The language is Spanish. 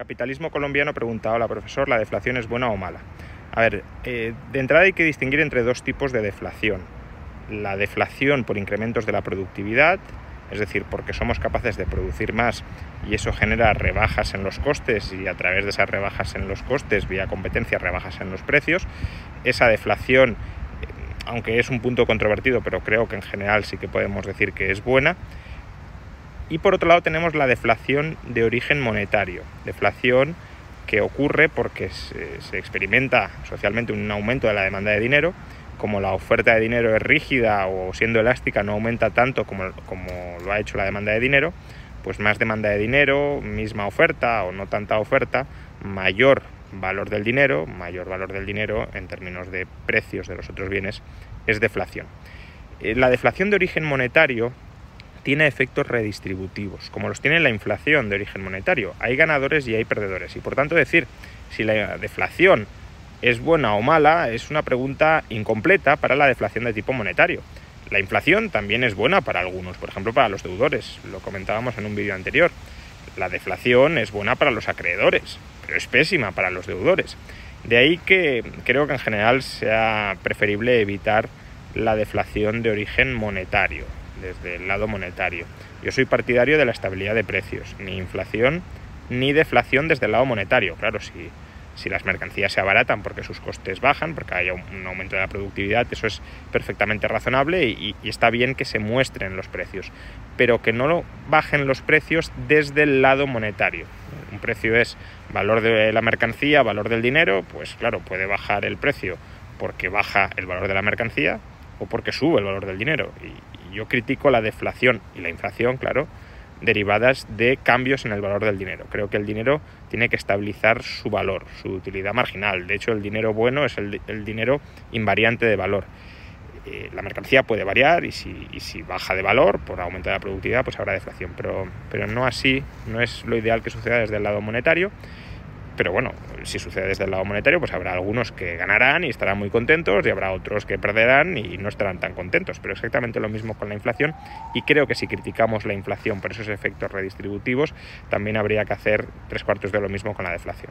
Capitalismo colombiano preguntaba la profesor, ¿la deflación es buena o mala? A ver, eh, de entrada hay que distinguir entre dos tipos de deflación. La deflación por incrementos de la productividad, es decir, porque somos capaces de producir más y eso genera rebajas en los costes y a través de esas rebajas en los costes, vía competencia, rebajas en los precios. Esa deflación, eh, aunque es un punto controvertido, pero creo que en general sí que podemos decir que es buena. Y por otro lado tenemos la deflación de origen monetario, deflación que ocurre porque se, experimenta socialmente un aumento de la demanda de dinero, como la oferta de dinero es rígida o siendo elástica no aumenta tanto como, como lo ha hecho la demanda de dinero, pues más demanda de dinero, misma oferta o no tanta oferta, mayor valor del dinero, mayor valor del dinero en términos de precios de los otros bienes, es deflación. Eh, la deflación de origen monetario tiene efectos redistributivos, como los tiene la inflación de origen monetario. Hay ganadores y hay perdedores. Y por tanto decir si la deflación es buena o mala es una pregunta incompleta para la deflación de tipo monetario. La inflación también es buena para algunos, por ejemplo para los deudores, lo comentábamos en un vídeo anterior. La deflación es buena para los acreedores, pero es pésima para los deudores. De ahí que creo que en general sea preferible evitar la deflación de origen monetario desde el lado monetario. Yo soy partidario de la estabilidad de precios, ni inflación ni deflación desde el lado monetario. Claro, si, si las mercancías se abaratan porque sus costes bajan, porque haya un aumento de la productividad, eso es perfectamente razonable y, y, está bien que se muestren los precios, pero que no bajen los precios desde el lado monetario. Un precio es valor de la mercancía, valor del dinero, pues claro, puede bajar el precio porque baja el valor de la mercancía o porque sube el valor del dinero. Yo critico la deflación y la inflación, claro, derivadas de cambios en el valor del dinero. Creo que el dinero tiene que estabilizar su valor, su utilidad marginal. De hecho, el dinero bueno es el, dinero invariante de valor. Eh, la mercancía puede variar y si, y si, baja de valor por aumento de la productividad, pues habrá deflación. Pero, pero no así, no es lo ideal que suceda desde el lado monetario pero bueno, si sucede desde el lado monetario, pues habrá algunos que ganarán y estarán muy contentos y habrá otros que perderán y no estarán tan contentos. Pero exactamente lo mismo con la inflación y creo que si criticamos la inflación por esos efectos redistributivos, también habría que hacer tres cuartos de lo mismo con la deflación.